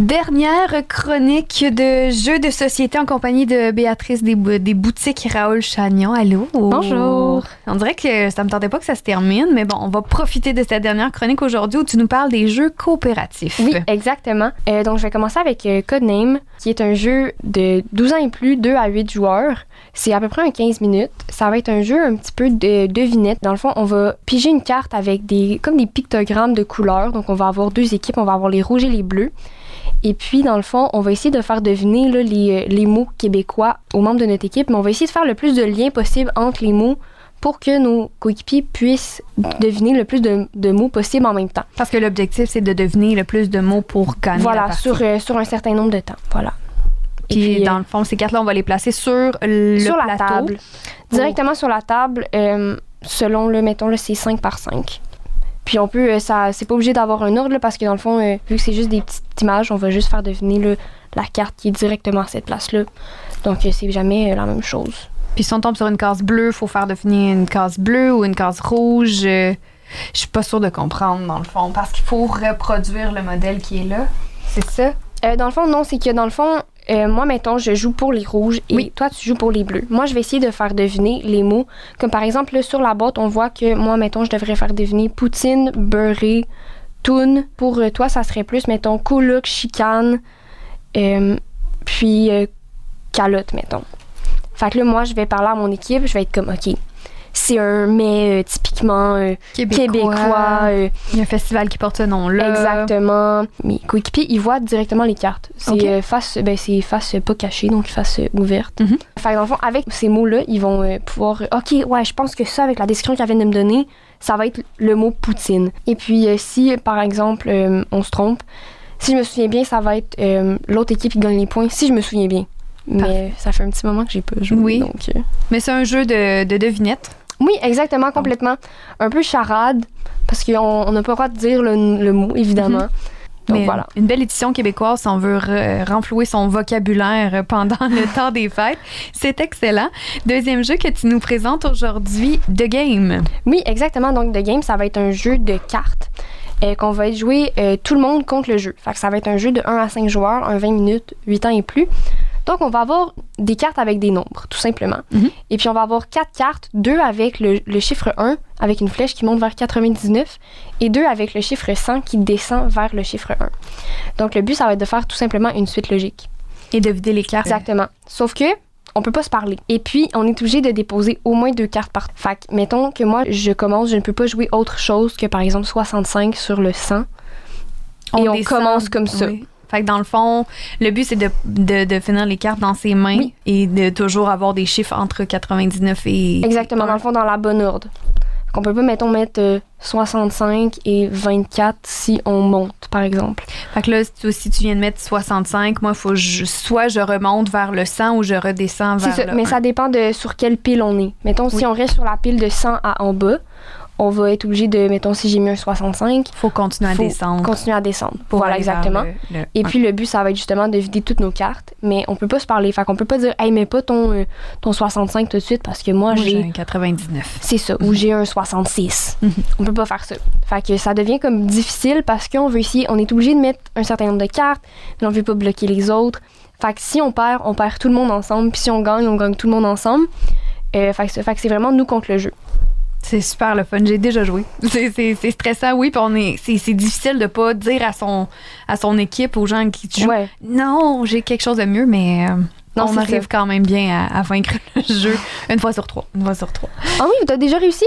Dernière chronique de jeux de société en compagnie de Béatrice des, des boutiques Raoul Chagnon. Allô? Bonjour. On dirait que ça me tentait pas que ça se termine, mais bon, on va profiter de cette dernière chronique aujourd'hui où tu nous parles des jeux coopératifs. Oui, exactement. Euh, donc, je vais commencer avec euh, Codename, qui est un jeu de 12 ans et plus, 2 à 8 joueurs. C'est à peu près un 15 minutes. Ça va être un jeu un petit peu de devinette. Dans le fond, on va piger une carte avec des comme des pictogrammes de couleurs. Donc, on va avoir deux équipes. On va avoir les rouges et les bleus. Et puis, dans le fond, on va essayer de faire deviner là, les, les mots québécois aux membres de notre équipe, mais on va essayer de faire le plus de liens possible entre les mots pour que nos coéquipiers puissent deviner le plus de, de mots possible en même temps. Parce que l'objectif, c'est de deviner le plus de mots pour gagner Voilà, sur, euh, sur un certain nombre de temps. Voilà. Et Puis, puis, euh, dans le fond, ces cartes-là, on va les placer sur le sur la plateau. table. Directement sur la table, euh, selon le, mettons, là, c'est 5 par 5. Puis on peut, euh, ça, c'est pas obligé d'avoir un ordre, là, parce que dans le fond, euh, vu que c'est juste des petites images, on va juste faire deviner là, la carte qui est directement à cette place-là. Donc euh, c'est jamais la même chose. Puis si on tombe sur une case bleue, faut faire deviner une case bleue ou une case rouge. Je suis pas sûre de comprendre, dans le fond, parce qu'il faut reproduire le modèle qui est là. C'est ça? Euh, dans le fond, non, c'est que dans le fond, euh, moi, mettons, je joue pour les rouges et Oui. toi, tu joues pour les bleus. Moi, je vais essayer de faire deviner les mots. Comme par exemple, là, sur la boîte, on voit que moi, mettons, je devrais faire deviner poutine, beurré, toune. Pour euh, toi, ça serait plus, mettons, coloc, chicane, euh, puis euh, calotte, mettons. Fait que là, moi, je vais parler à mon équipe, je vais être comme, OK, c'est un mets euh, typiquement euh, québécois. euh, Il y a un festival qui porte ce nom-là. Exactement. Mes coéquipiers, ils voient directement les cartes. C'est face, ben, c'est face pas cachée, donc face ouverte. Mhm. Fait que dans le fond, avec ces mots-là, ils vont pouvoir. ok, ouais, je pense que ça, avec la description qu'elle vient de me donner, ça va être le mot poutine. Et puis, si par exemple, euh, on se trompe, si je me souviens bien, ça va être euh, l'autre équipe qui gagne les points, si je me souviens bien. Mais Parfait. ça fait un petit moment que j'ai pas joué. Oui. Donc, euh, Mais c'est un jeu de, de devinette. Oui, exactement, complètement. Un peu charade, parce qu'on on n'a pas le droit de dire le, le mot, évidemment. Donc Mais voilà. Une belle édition québécoise si on veut re- renflouer son vocabulaire pendant le temps des fêtes. C'est excellent. Deuxième jeu que tu nous présentes aujourd'hui, The Game. Oui, exactement. Donc, The Game, ça va être un jeu de cartes euh, qu'on va jouer euh, tout le monde contre le jeu. Fait que ça va être un jeu de 1 à 5 joueurs, un 20 minutes, 8 ans et plus. Donc, on va avoir des cartes avec des nombres, tout simplement. Mhm. Et puis, on va avoir quatre cartes, deux avec le, le chiffre 1, avec une flèche qui monte vers 99, et deux avec le chiffre 100 qui descend vers le chiffre 1. Donc, le but, ça va être de faire tout simplement une suite logique. Et de vider les cartes. Exactement. Sauf que on peut pas se parler. Et puis, on est obligé de déposer au moins deux cartes par. Fait que, mettons que moi, je commence, je ne peux pas jouer autre chose que, par exemple, 65 sur le 100. Et on descend. commence comme ça. Oui. Fait que dans le fond, le but, c'est de, de, de finir les cartes dans ses mains Oui. et de toujours avoir des chiffres entre 99 et. Exactement, dans le fond, dans la bonne ordre. Qu'on peut pas, mettons, mettre euh, 65 et 24 si on monte, par exemple. Fait que là, si tu, viens de mettre 65, moi, faut je, soit je remonte vers le 100 ou je redescends vers ça, le mais 1. ça dépend de sur quelle pile on est. Mettons, Oui. si on reste sur la pile de 100 à en bas, on va être obligé de, mettons, si j'ai mis un 65, faut continuer à faut descendre. continuer à descendre. pour voilà, exactement. le- le Et puis le but, ça va être justement de vider toutes nos cartes, mais on peut pas se parler. Fait qu'on peut pas dire, hey, mets pas ton, euh, ton 65 tout de suite parce que moi, Moi, j'ai un 99. C'est ça, ou j'ai un 66. Mhm. On peut pas faire ça. Fait que ça devient comme difficile parce qu'on veut essayer, on est obligé de mettre un certain nombre de cartes, mais on veut pas bloquer les autres. Fait que si on perd, on perd tout le monde ensemble, puis si on gagne, on gagne tout le monde ensemble. Euh, fait que c'est fait que c'est vraiment nous contre le jeu. C'est super le fun. J'ai déjà joué. C'est, stressant, oui. Puis on est, c'est, c'est difficile de pas dire à son, à son équipe, aux gens qui jouent, Ouais. non, j'ai quelque chose de mieux, mais euh, Non, on arrive ça. quand même bien à, à vaincre le jeu une fois sur trois. Une fois sur trois. Ah oui, t'as déjà réussi?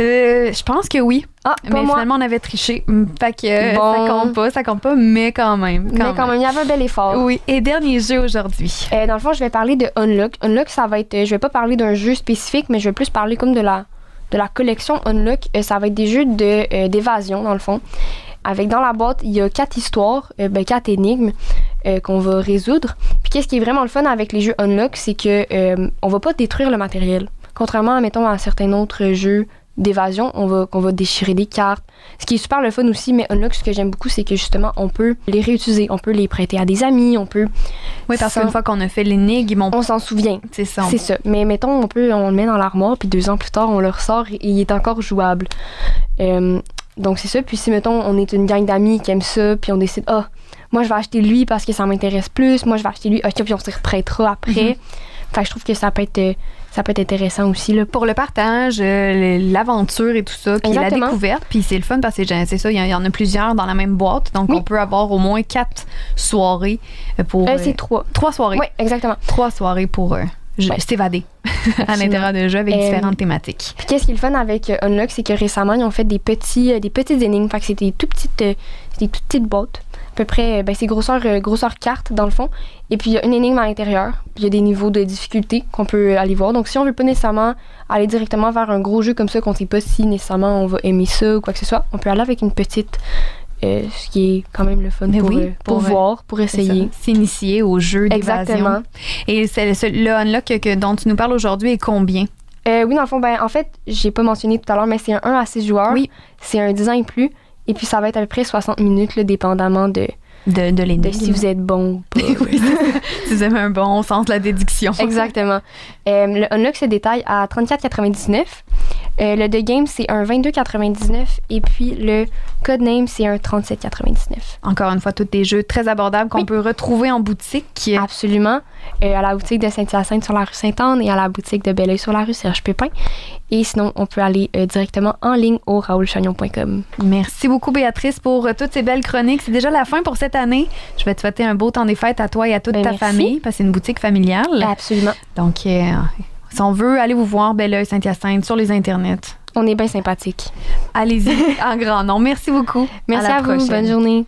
Euh, je pense que oui. Ah, mais moi. finalement, on avait triché. Mm, Fait que euh, Bon. ça compte pas, ça compte pas, mais quand même. mais quand même, il y avait un bel effort. Oui. Et dernier jeu aujourd'hui. Euh, dans le fond, je vais parler de Unlock. Unlock, ça va être. Je vais pas parler d'un jeu spécifique, mais je vais plus parler comme de la, de la collection Unlock. Euh, ça va être des jeux euh, d'évasion, dans le fond. Avec dans la boîte, il y a quatre histoires, euh, ben, quatre énigmes qu'on va résoudre. Puis qu'est-ce qui est vraiment le fun avec les jeux Unlock, c'est que on va pas détruire le matériel. Contrairement, mettons, à certains autres jeux d'évasion, on va, déchirer des cartes. Ce qui est super le fun aussi, mais Unlock, ce que j'aime beaucoup, c'est que justement, on peut les réutiliser. On peut les prêter à des amis, on peut. Oui, parce qu'une fois qu'on a fait l'énigme, on, On s'en souvient. c'est ça. C'est ça. Mais mettons, on peut, on le met dans l'armoire, puis deux ans plus tard, on le ressort et il est encore jouable. Euh, donc c'est ça. Puis si mettons, on est une gang d'amis qui aiment ça, puis on décide, ah, moi je vais acheter lui parce que ça m'intéresse plus, moi je vais acheter lui, ok, puis on se reprêtera après. Mhm. Fait que je trouve que ça peut être, euh, ça peut être intéressant aussi là. Pour le partage, euh, l'aventure et tout ça, puis la découverte, puis c'est le fun parce que c'est ça, il y, en- il y en a plusieurs dans la même boîte, donc Oui. on peut avoir au moins quatre soirées euh, pour Euh, euh, c'est trois. trois soirées, Oui, exactement. trois soirées pour je- Ouais. s'évader à l'intérieur de jeu avec Euh, différentes thématiques. Puis qu'est-ce qui est le fun avec Unlock, c'est que récemment, ils ont fait des petits, des petites énigmes. Fait que c'est des tout petites, c'est des toutes petites boîtes. À peu près, euh, ben, c'est grosseur, euh, grosseur carte dans le fond. Et puis il y a une énigme à l'intérieur. Puis il y a des niveaux de difficulté qu'on peut aller voir. Donc si on veut pas nécessairement aller directement vers un gros jeu comme ça, qu'on sait pas si nécessairement on va aimer ça ou quoi que ce soit, on peut aller avec une petite, euh, ce qui est quand même le fun Mais pour, oui, euh, pour, pour, voir, pour essayer. S'initier au jeu d'évasion. Exactement. Et le unlock que, que- dont tu nous parles aujourd'hui est combien? Euh, oui, dans le fond, ben, en fait, j'ai pas mentionné tout à l'heure, mais c'est un 1 à 6 joueurs. Oui. C'est un 10 ans et plus. Et puis, ça va être à peu près 60 minutes, là, dépendamment de, De, de si vous êtes bon ou pas. oui, si vous avez un bon sens de la déduction. Exactement. Euh, le Unlock se détaille à 34,99. Euh, le The Game, c'est un 22,99. Et puis, le Codename, c'est un 37,99. Encore une fois, tous des jeux très abordables qu'on Oui. peut retrouver en boutique. Absolument. Euh, à la boutique de Saint-Hyacinthe sur la rue Sainte-Anne et à la boutique de Belleuil sur la rue Serge Pépin. Et sinon, on peut aller euh, directement en ligne au raoulchagnon.com. Merci beaucoup, Béatrice, pour toutes ces belles chroniques. C'est déjà la fin pour cette année. Je vais te souhaiter un beau temps des fêtes à toi et à toute Ben, ta merci. famille, parce que c'est une boutique familiale. Absolument. Donc, si on veut, allez vous voir, Belleuil, Saint-Hyacinthe, sur les internets. On est bien sympathique. Allez-y, en grand nom. Merci beaucoup. Merci la à, vous. prochaine. Bonne journée.